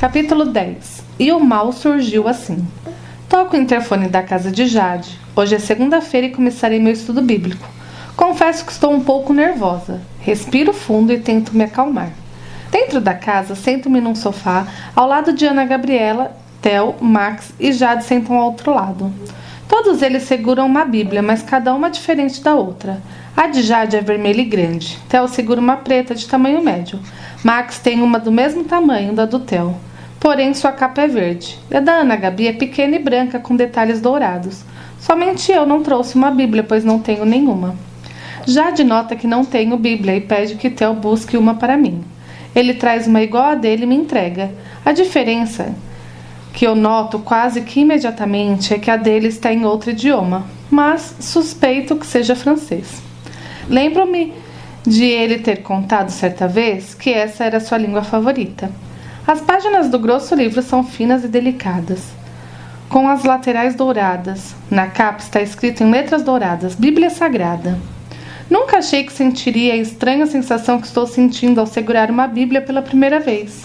Capítulo 10 E o mal surgiu assim. Toco o interfone da casa de Jade. Hoje é segunda-feira e começarei meu estudo bíblico. Confesso que estou um pouco nervosa. Respiro fundo e tento me acalmar. Dentro da casa, sento-me num sofá, ao lado de Ana Gabriela, Theo, Max e Jade sentam ao outro lado. Todos eles seguram uma Bíblia, mas cada uma diferente da outra. A de Jade é vermelha e grande. Theo segura uma preta de tamanho médio. Max tem uma do mesmo tamanho da do Theo. Porém, sua capa é verde. E a da Ana Gabi é pequena e branca com detalhes dourados. Somente eu não trouxe uma Bíblia, pois não tenho nenhuma. Jade nota que não tenho Bíblia e pede que Theo busque uma para mim. Ele traz uma igual a dele e me entrega. A diferença que eu noto quase que imediatamente é que a dele está em outro idioma, mas suspeito que seja francês. Lembro-me de ele ter contado certa vez que essa era sua língua favorita. As páginas do grosso livro são finas e delicadas, com as laterais douradas. Na capa está escrito em letras douradas: Bíblia Sagrada. Nunca achei que sentiria a estranha sensação que estou sentindo ao segurar uma Bíblia pela primeira vez.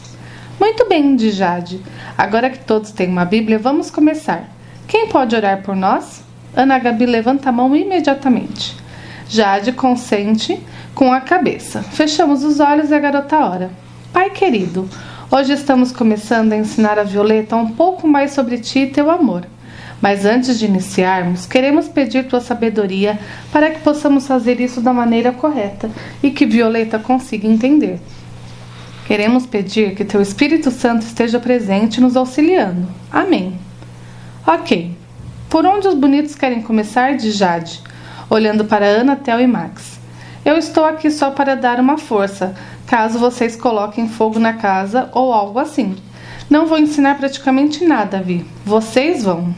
Muito bem, diz Jade. Agora que todos têm uma Bíblia, vamos começar. Quem pode orar por nós? Ana Gabi levanta a mão imediatamente. Jade consente com a cabeça. Fechamos os olhos e a garota ora. Pai querido, hoje estamos começando a ensinar a Violeta um pouco mais sobre ti e teu amor. Mas antes de iniciarmos, queremos pedir tua sabedoria para que possamos fazer isso da maneira correta e que Violeta consiga entender. Queremos pedir que teu Espírito Santo esteja presente nos auxiliando. Amém. Ok. Por onde os bonitos querem começar? Diz Jade, olhando para Ana, Theo e Max. Eu estou aqui só para dar uma força, caso vocês coloquem fogo na casa ou algo assim. Não vou ensinar praticamente nada, Vi. Vocês vão.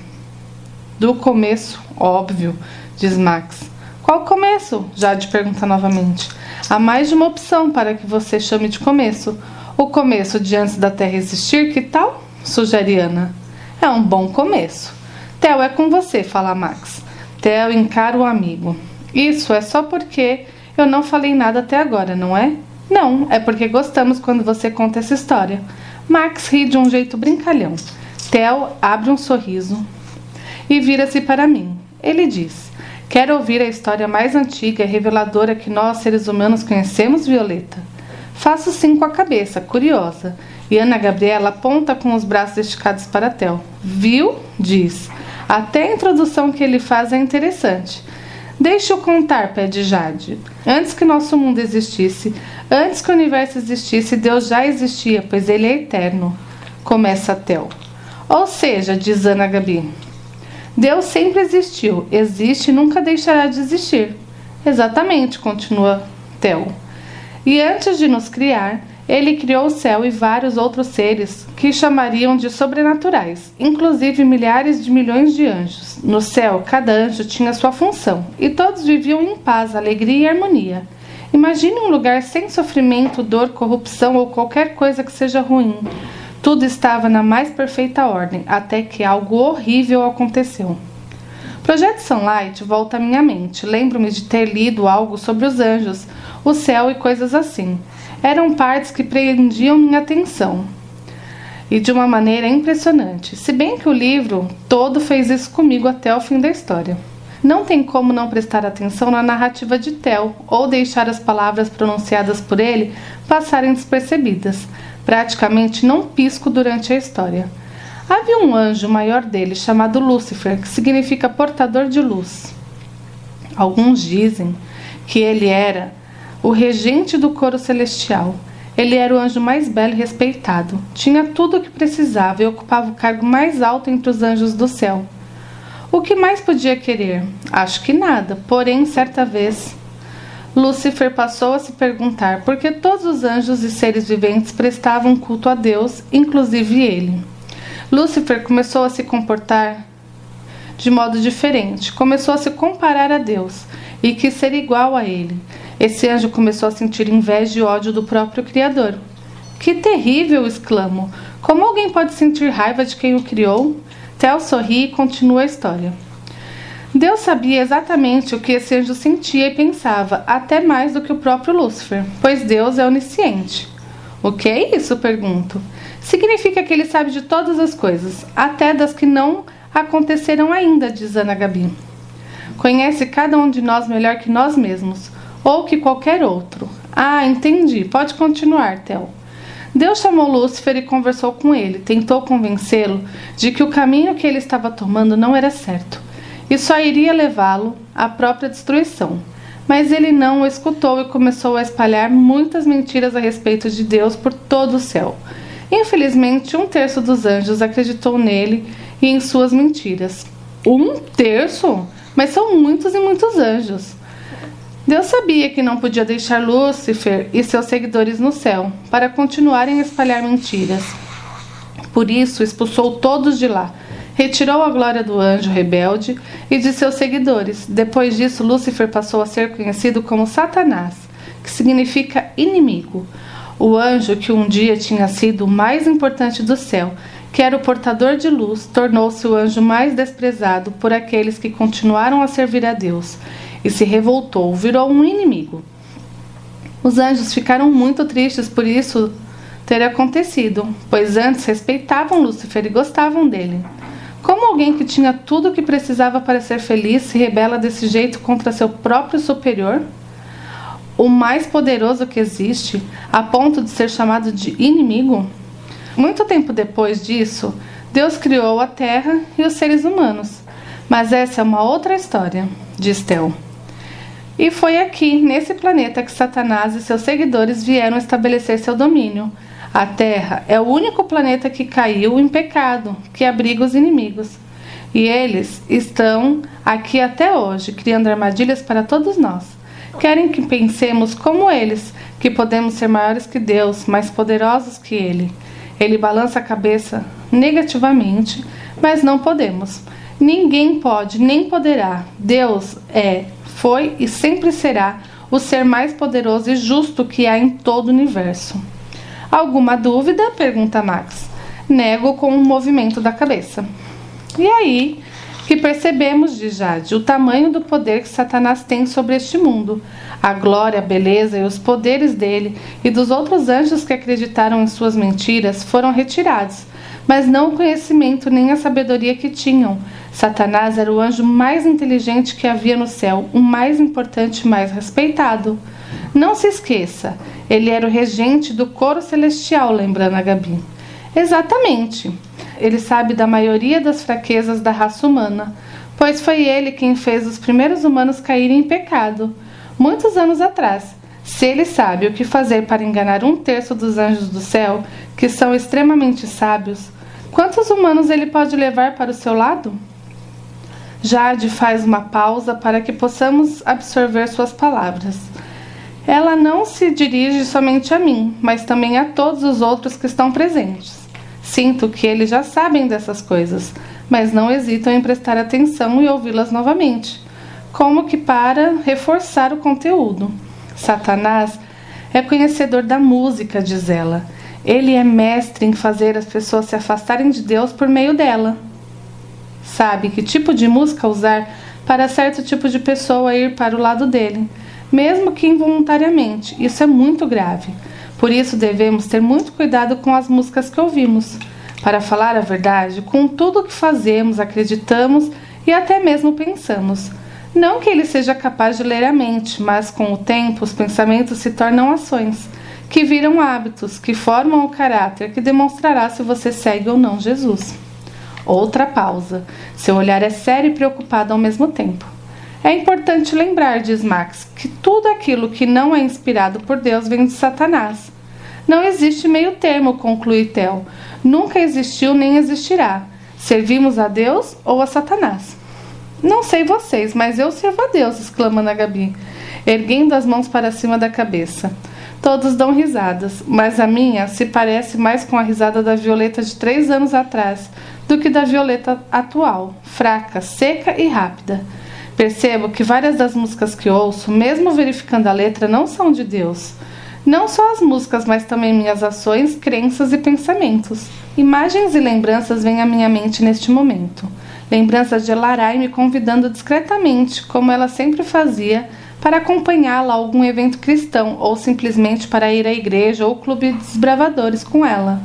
Do começo, óbvio, diz Max. Qual começo? Jade pergunta novamente. Há mais de uma opção para que você chame de começo. O começo de antes da Terra existir, que tal? Sugere Ana. É um bom começo. Theo é com você, fala Max. Theo encara o amigo. Isso é só porque eu não falei nada até agora, não é? Não, é porque gostamos quando você conta essa história. Max ri de um jeito brincalhão. Theo abre um sorriso, e vira-se para mim. Ele diz: Quer ouvir a história mais antiga e reveladora que nós, seres humanos, conhecemos, Violeta? Faço sim com a cabeça, curiosa. E Ana Gabriela aponta com os braços esticados para Tel. Viu? Diz. Até a introdução que ele faz é interessante. Deixe-o contar, pede Jade. Antes que nosso mundo existisse, antes que o universo existisse, Deus já existia, pois ele é eterno. Começa Tel. Ou seja, diz Ana Gabi, Deus sempre existiu, existe e nunca deixará de existir. Exatamente, continua Theo. E antes de nos criar, ele criou o céu e vários outros seres que chamariam de sobrenaturais, inclusive milhares de milhões de anjos. No céu, cada anjo tinha sua função e todos viviam em paz, alegria e harmonia. Imagine um lugar sem sofrimento, dor, corrupção ou qualquer coisa que seja ruim. Tudo estava na mais perfeita ordem, até que algo horrível aconteceu. Projeto Sunlight volta à minha mente. Lembro-me de ter lido algo sobre os anjos, o céu e coisas assim. Eram partes que prendiam minha atenção. E de uma maneira impressionante. Se bem que o livro todo fez isso comigo até o fim da história. Não tem como não prestar atenção na narrativa de Tel ou deixar as palavras pronunciadas por ele passarem despercebidas. Praticamente não pisco durante a história. Havia um anjo maior dele chamado Lúcifer, que significa portador de luz. Alguns dizem que ele era o regente do coro celestial. Ele era o anjo mais belo e respeitado. Tinha tudo o que precisava e ocupava o cargo mais alto entre os anjos do céu. O que mais podia querer? Acho que nada. Porém, certa vez, Lúcifer passou a se perguntar por que todos os anjos e seres viventes prestavam culto a Deus, inclusive ele. Lúcifer começou a se comportar de modo diferente, começou a se comparar a Deus e quis ser igual a ele. Esse anjo começou a sentir inveja e ódio do próprio Criador. Que terrível! exclamou. Como alguém pode sentir raiva de quem o criou? Theo sorri e continua a história. Deus sabia exatamente o que esse anjo sentia e pensava, até mais do que o próprio Lúcifer, pois Deus é onisciente. O que é isso? pergunto. Significa que ele sabe de todas as coisas, até das que não aconteceram ainda, diz Ana Gabi. Conhece cada um de nós melhor que nós mesmos, ou que qualquer outro. Ah, entendi. Pode continuar, Theo. Deus chamou Lúcifer e conversou com ele, tentou convencê-lo de que o caminho que ele estava tomando não era certo e só iria levá-lo à própria destruição. Mas ele não o escutou e começou a espalhar muitas mentiras a respeito de Deus por todo o céu. Infelizmente, um terço dos anjos acreditou nele e em suas mentiras. Um terço? Mas são muitos e muitos anjos. Deus sabia que não podia deixar Lúcifer e seus seguidores no céu para continuarem a espalhar mentiras. Por isso, expulsou todos de lá retirou a glória do anjo rebelde e de seus seguidores. Depois disso, Lúcifer passou a ser conhecido como Satanás, que significa inimigo. O anjo que um dia tinha sido o mais importante do céu, que era o portador de luz, tornou-se o anjo mais desprezado por aqueles que continuaram a servir a Deus e se revoltou, virou um inimigo. Os anjos ficaram muito tristes por isso ter acontecido, pois antes respeitavam Lúcifer e gostavam dele. Como alguém que tinha tudo o que precisava para ser feliz se rebela desse jeito contra seu próprio superior? O mais poderoso que existe, a ponto de ser chamado de inimigo? Muito tempo depois disso, Deus criou a Terra e os seres humanos. Mas essa é uma outra história, diz Tel. E foi aqui, nesse planeta, que Satanás e seus seguidores vieram estabelecer seu domínio a Terra é o único planeta que caiu em pecado, que abriga os inimigos. E eles estão aqui até hoje, criando armadilhas para todos nós. Querem que pensemos como eles, que podemos ser maiores que Deus, mais poderosos que Ele. Ele balança a cabeça negativamente, mas não podemos. Ninguém pode, nem poderá. Deus é, foi e sempre será o ser mais poderoso e justo que há em todo o universo. Alguma dúvida? pergunta Max. Nego com um movimento da cabeça. E aí que percebemos, diz Jade, o tamanho do poder que Satanás tem sobre este mundo, a glória, a beleza e os poderes dele e dos outros anjos que acreditaram em suas mentiras foram retirados, mas não o conhecimento nem a sabedoria que tinham. Satanás era o anjo mais inteligente que havia no céu, o mais importante e mais respeitado. Não se esqueça, ele era o regente do coro celestial, lembrando a Gabi. Exatamente. Ele sabe da maioria das fraquezas da raça humana, pois foi ele quem fez os primeiros humanos caírem em pecado, muitos anos atrás. Se ele sabe o que fazer para enganar um terço dos anjos do céu, que são extremamente sábios, quantos humanos ele pode levar para o seu lado? Jade faz uma pausa para que possamos absorver suas palavras. Ela não se dirige somente a mim, mas também a todos os outros que estão presentes. Sinto que eles já sabem dessas coisas, mas não hesitam em prestar atenção e ouvi-las novamente, como que para reforçar o conteúdo. Satanás é conhecedor da música, diz ela. Ele é mestre em fazer as pessoas se afastarem de Deus por meio dela. Sabe que tipo de música usar para certo tipo de pessoa ir para o lado dele mesmo que involuntariamente. Isso é muito grave. Por isso devemos ter muito cuidado com as músicas que ouvimos. Para falar a verdade, com tudo o que fazemos, acreditamos e até mesmo pensamos. Não que ele seja capaz de ler a mente, mas com o tempo os pensamentos se tornam ações, que viram hábitos, que formam o caráter que demonstrará se você segue ou não Jesus. Outra pausa. Seu olhar é sério e preocupado ao mesmo tempo. É importante lembrar, diz Max, que tudo aquilo que não é inspirado por Deus vem de Satanás. Não existe meio termo, conclui Tel. Nunca existiu nem existirá. Servimos a Deus ou a Satanás? Não sei vocês, mas eu sirvo a Deus, exclama Ana Gabi, erguendo as mãos para cima da cabeça. Todos dão risadas, mas a minha se parece mais com a risada da Violeta de três anos atrás do que da Violeta atual, fraca, seca e rápida. Percebo que várias das músicas que ouço, mesmo verificando a letra, não são de Deus. Não só as músicas, mas também minhas ações, crenças e pensamentos. Imagens e lembranças vêm à minha mente neste momento. Lembranças de Larai me convidando discretamente, como ela sempre fazia, para acompanhá-la a algum evento cristão ou simplesmente para ir à igreja ou clube de desbravadores com ela.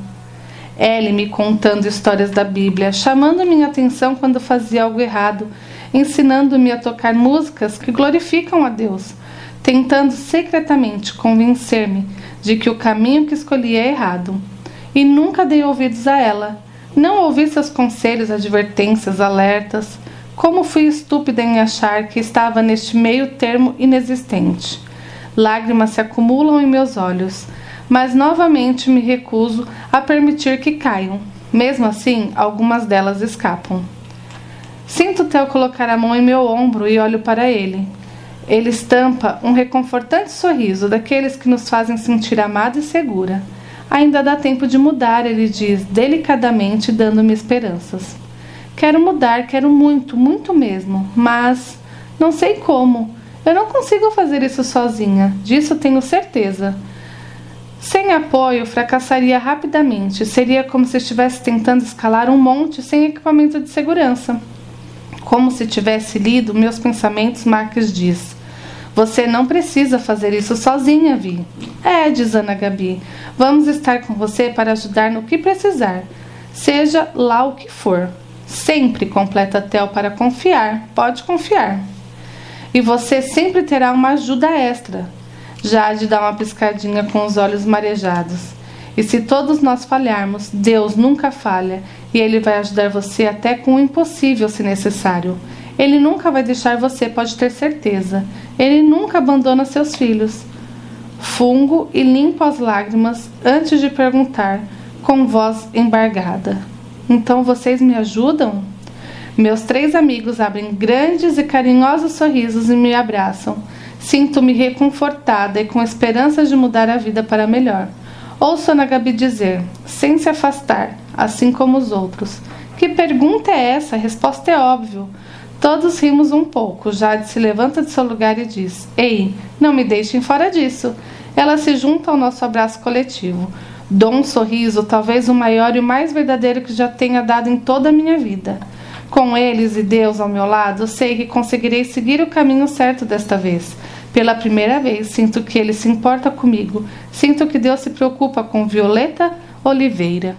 Ele me contando histórias da Bíblia, chamando minha atenção quando fazia algo errado, ensinando-me a tocar músicas que glorificam a Deus, tentando secretamente convencer-me de que o caminho que escolhi é errado. E nunca dei ouvidos a ela. Não ouvi seus conselhos, advertências, alertas. Como fui estúpida em achar que estava neste meio termo inexistente. Lágrimas se acumulam em meus olhos, mas novamente me recuso a permitir que caiam. Mesmo assim, algumas delas escapam. Sinto Theo colocar a mão em meu ombro e olho para ele. Ele estampa um reconfortante sorriso daqueles que nos fazem sentir amada e segura. Ainda dá tempo de mudar, ele diz, delicadamente, dando-me esperanças. Quero mudar, quero muito, muito mesmo, mas não sei como. Eu não consigo fazer isso sozinha, disso tenho certeza. Sem apoio, fracassaria rapidamente. Seria como se estivesse tentando escalar um monte sem equipamento de segurança. Como se tivesse lido meus pensamentos, Marques diz: Você não precisa fazer isso sozinha, Vi. É, diz Ana Gabi. Vamos estar com você para ajudar no que precisar, seja lá o que for. Sempre completa Tel para confiar. Pode confiar. E você sempre terá uma ajuda extra. Jade dá uma piscadinha com os olhos marejados. E se todos nós falharmos, Deus nunca falha e Ele vai ajudar você até com o impossível se necessário. Ele nunca vai deixar você, pode ter certeza. Ele nunca abandona seus filhos. Fungo e limpo as lágrimas antes de perguntar, com voz embargada: Então vocês me ajudam? Meus três amigos abrem grandes e carinhosos sorrisos e me abraçam. Sinto-me reconfortada e com esperanças de mudar a vida para melhor. Ouço Ana Gabi dizer, sem se afastar, assim como os outros. Que pergunta é essa? A resposta é óbvia. Todos rimos um pouco. Jade se levanta de seu lugar e diz: Ei, não me deixem fora disso. Ela se junta ao nosso abraço coletivo. Dou um sorriso, talvez o maior e o mais verdadeiro que já tenha dado em toda a minha vida. Com eles e Deus ao meu lado, sei que conseguirei seguir o caminho certo desta vez. Pela primeira vez, sinto que ele se importa comigo. Sinto que Deus se preocupa com Violeta Oliveira.